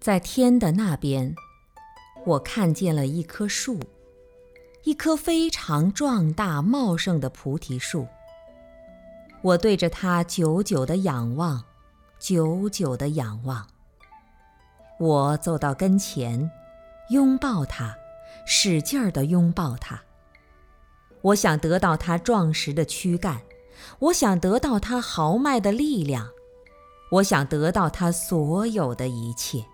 在天的那边，我看见了一棵树，一棵非常壮大茂盛的菩提树。我对着它久久的仰望，久久的仰望。我走到跟前，拥抱它，使劲儿地拥抱它。我想得到它壮实的躯干，我想得到它豪迈的力量，我想得到它所有的一切。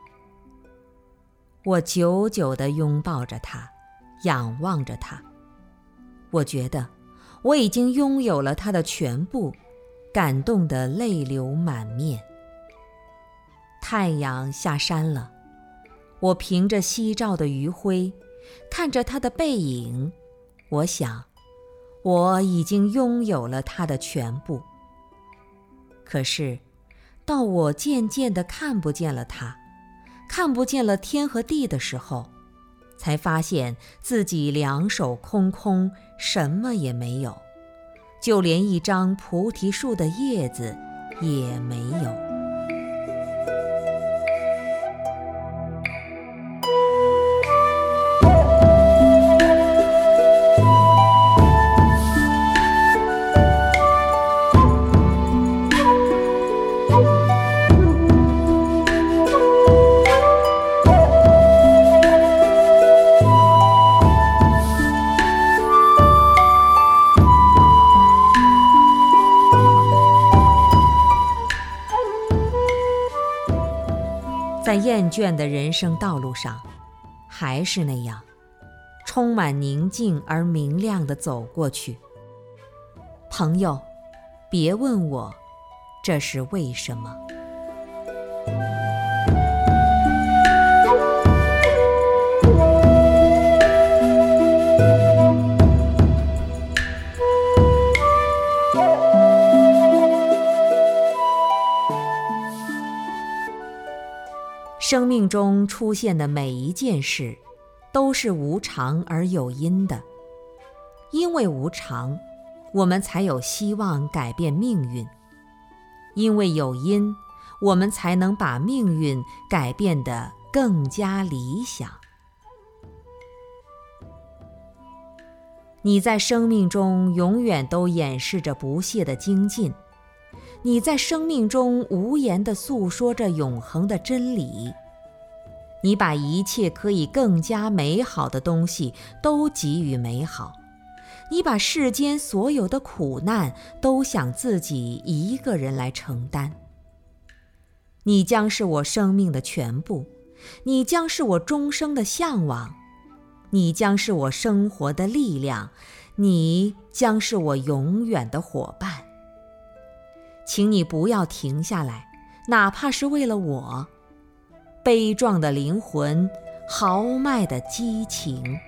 我久久地拥抱着它，仰望着它。我觉得我已经拥有了它的全部，感动得泪流满面。太阳下山了，我凭着夕照的余晖，看着他的背影，我想，我已经拥有了他的全部。可是，到我渐渐地看不见了他。看不见了天和地的时候，才发现自己两手空空，什么也没有，就连一张菩提树的叶子也没有。在厌倦的人生道路上，还是那样，充满宁静而明亮地走过去。朋友，别问我，这是为什么。生命中出现的每一件事，都是无常而有因的。因为无常，我们才有希望改变命运；因为有因，我们才能把命运改变得更加理想。你在生命中永远都掩饰着不懈的精进。你在生命中无言地诉说着永恒的真理。你把一切可以更加美好的东西都给予美好。你把世间所有的苦难都想自己一个人来承担。你将是我生命的全部，你将是我终生的向往，你将是我生活的力量，你将是我永远的伙伴。请你不要停下来，哪怕是为了我。悲壮的灵魂，豪迈的激情。